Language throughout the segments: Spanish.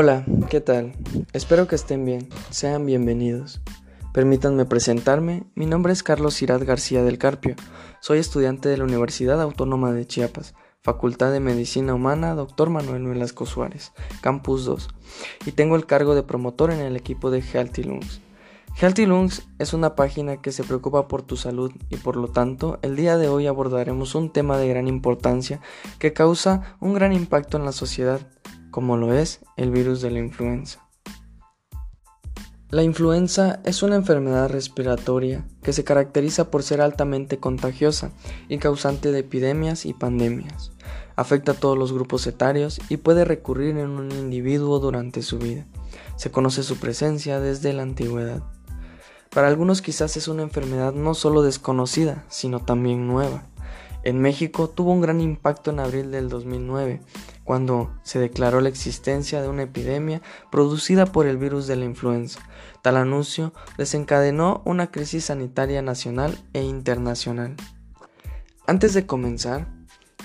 Hola, ¿qué tal? Espero que estén bien. Sean bienvenidos. Permítanme presentarme. Mi nombre es Carlos Cirat García del Carpio. Soy estudiante de la Universidad Autónoma de Chiapas, Facultad de Medicina Humana, Dr. Manuel Velasco Suárez, Campus 2, y tengo el cargo de promotor en el equipo de Healthy Lungs. Healthy Lungs es una página que se preocupa por tu salud y por lo tanto el día de hoy abordaremos un tema de gran importancia que causa un gran impacto en la sociedad, como lo es el virus de la influenza. La influenza es una enfermedad respiratoria que se caracteriza por ser altamente contagiosa y causante de epidemias y pandemias. Afecta a todos los grupos etarios y puede recurrir en un individuo durante su vida. Se conoce su presencia desde la antigüedad. Para algunos quizás es una enfermedad no solo desconocida, sino también nueva. En México tuvo un gran impacto en abril del 2009, cuando se declaró la existencia de una epidemia producida por el virus de la influenza. Tal anuncio desencadenó una crisis sanitaria nacional e internacional. Antes de comenzar,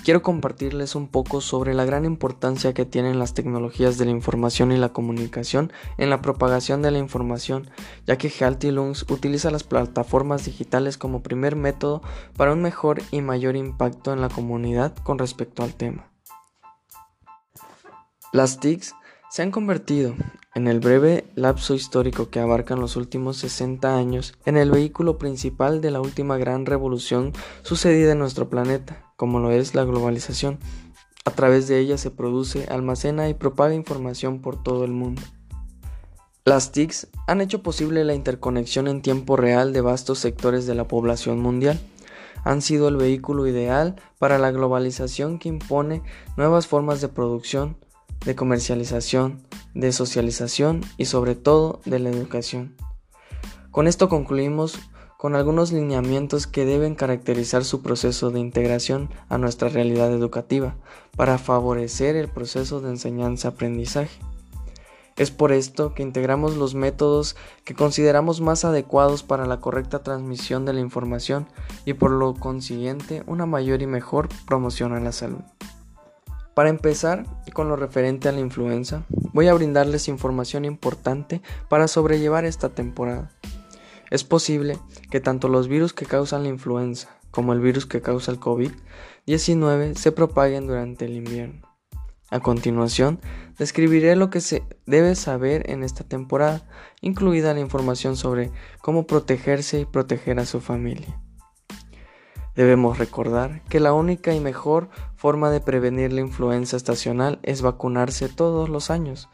quiero compartirles un poco sobre la gran importancia que tienen las tecnologías de la información y la comunicación en la propagación de la información, ya que Healthy Lungs utiliza las plataformas digitales como primer método para un mejor y mayor impacto en la comunidad con respecto al tema. Las TICs se han convertido, en el breve lapso histórico que abarcan los últimos 60 años, en el vehículo principal de la última gran revolución sucedida en nuestro planeta, como lo es la globalización. A través de ella se produce, almacena y propaga información por todo el mundo. Las TICs han hecho posible la interconexión en tiempo real de vastos sectores de la población mundial. Han sido el vehículo ideal para la globalización que impone nuevas formas de producción, de comercialización, de socialización y sobre todo de la educación. Con esto concluimos con algunos lineamientos que deben caracterizar su proceso de integración a nuestra realidad educativa para favorecer el proceso de enseñanza-aprendizaje. Es por esto que integramos los métodos que consideramos más adecuados para la correcta transmisión de la información y por lo consiguiente una mayor y mejor promoción a la salud. Para empezar, con lo referente a la influenza, voy a brindarles información importante para sobrellevar esta temporada. Es posible que tanto los virus que causan la influenza como el virus que causa el COVID-19 se propaguen durante el invierno. A continuación, describiré lo que se debe saber en esta temporada, incluida la información sobre cómo protegerse y proteger a su familia. Debemos recordar que la única y mejor forma de prevenir la influenza estacional es vacunarse todos los años,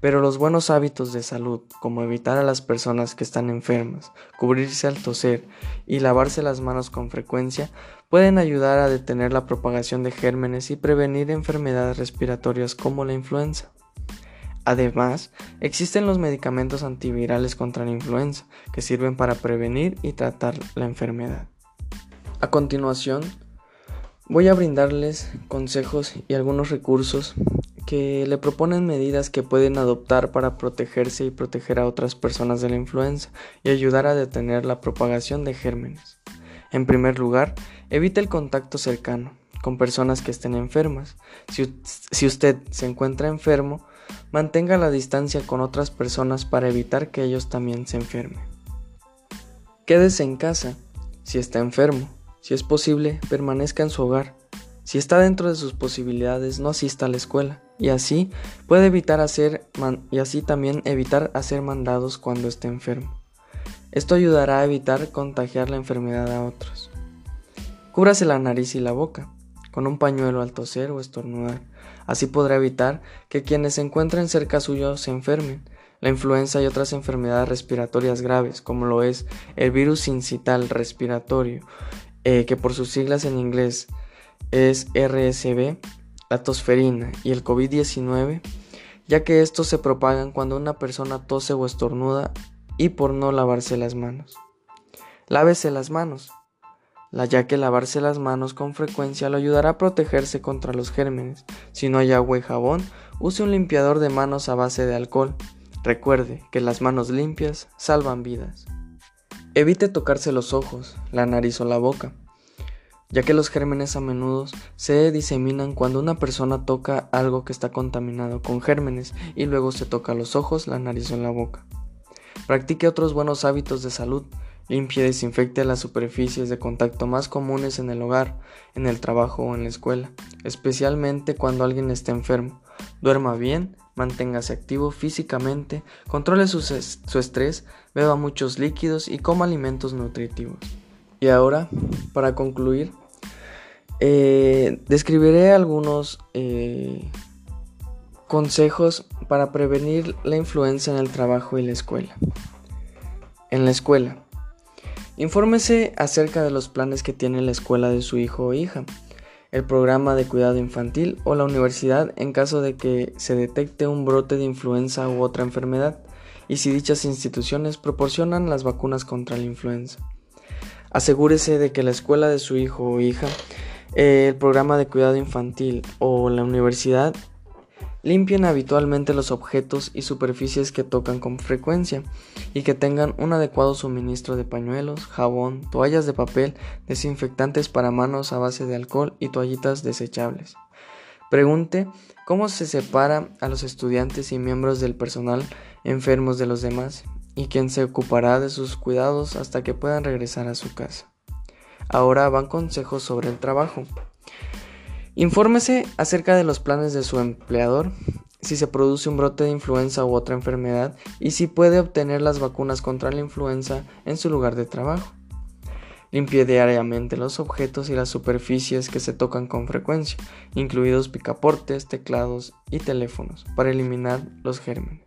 pero los buenos hábitos de salud, como evitar a las personas que están enfermas, cubrirse al toser y lavarse las manos con frecuencia, pueden ayudar a detener la propagación de gérmenes y prevenir enfermedades respiratorias como la influenza. Además, existen los medicamentos antivirales contra la influenza, que sirven para prevenir y tratar la enfermedad. A continuación, voy a brindarles consejos y algunos recursos que le proponen medidas que pueden adoptar para protegerse y proteger a otras personas de la influenza y ayudar a detener la propagación de gérmenes. En primer lugar, evite el contacto cercano con personas que estén enfermas. Si, si, usted se encuentra enfermo, mantenga la distancia con otras personas para evitar que ellos también se enfermen. Quédese en casa si está enfermo. Si es posible, permanezca en su hogar. Si está dentro de sus posibilidades, no asista a la escuela. Y así puede evitar hacer y así también evitar hacer mandados cuando esté enfermo. Esto ayudará a evitar contagiar la enfermedad a otros. Cúbrase la nariz y la boca con un pañuelo al toser o estornudar. Así podrá evitar que quienes se encuentren cerca suyo se enfermen. La influenza y otras enfermedades respiratorias graves, como lo es el virus incital respiratorio eh, que por sus siglas en inglés es RSV, la tosferina y el COVID-19, ya que estos se propagan cuando una persona tose o estornuda y por no lavarse las manos. Lávese las manos, ya que lavarse las manos con frecuencia lo ayudará a protegerse contra los gérmenes. Si no hay agua y jabón, use un limpiador de manos a base de alcohol. Recuerde que las manos limpias salvan vidas. Evite tocarse los ojos, la nariz o la boca. ya que los gérmenes a menudo se diseminan cuando una persona toca algo que está contaminado con gérmenes y luego se toca los ojos, la nariz o la boca. Practique otros buenos hábitos de salud. Limpie y desinfecte las superficies de contacto más comunes en el hogar, en el trabajo o en la escuela, especialmente cuando alguien esté enfermo. Duerma bien, manténgase activo físicamente, controle su, estrés, beba muchos líquidos y coma alimentos nutritivos. Y ahora, para concluir, eh, describiré algunos eh, consejos para prevenir la influenza en el trabajo y la escuela. En la escuela, infórmese acerca de los planes que tiene la escuela de su hijo o hija, el programa de cuidado infantil o la universidad en caso de que se detecte un brote de influenza u otra enfermedad y si dichas instituciones proporcionan las vacunas contra la influenza. Asegúrese de que la escuela de su hijo o hija, el programa de cuidado infantil o la universidad limpien habitualmente los objetos y superficies que tocan con frecuencia y que tengan un adecuado suministro de pañuelos, jabón, toallas de papel, desinfectantes para manos a base de alcohol y toallitas desechables. Pregunte cómo se separa a los estudiantes y miembros del personal enfermos de los demás y quien se ocupará de sus cuidados hasta que puedan regresar a su casa. Ahora van consejos sobre el trabajo. Infórmese acerca de los planes de su empleador, si se produce un brote de influenza u otra enfermedad y si puede obtener las vacunas contra la influenza en su lugar de trabajo. Limpie diariamente los objetos y las superficies que se tocan con frecuencia, incluidos picaportes, teclados y teléfonos, para eliminar los gérmenes.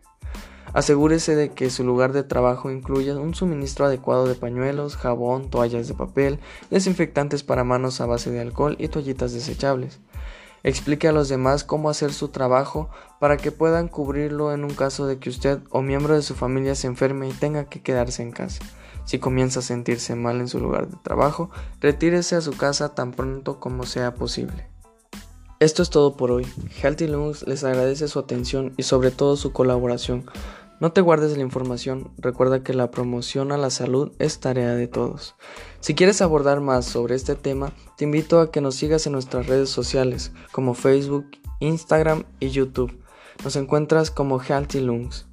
Asegúrese de que su lugar de trabajo incluya un suministro adecuado de pañuelos, jabón, toallas de papel, desinfectantes para manos a base de alcohol y toallitas desechables. Explique a los demás cómo hacer su trabajo para que puedan cubrirlo en un caso de que usted o miembro de su familia se enferme y tenga que quedarse en casa. Si comienza a sentirse mal en su lugar de trabajo, retírese a su casa tan pronto como sea posible. Esto es todo por hoy. Healthy Lungs les agradece su atención y sobre todo su colaboración. No te guardes la información, recuerda que la promoción a la salud es tarea de todos. Si quieres abordar más sobre este tema, te invito a que nos sigas en nuestras redes sociales como Facebook, Instagram y YouTube. Nos encuentras como Healthy Lungs.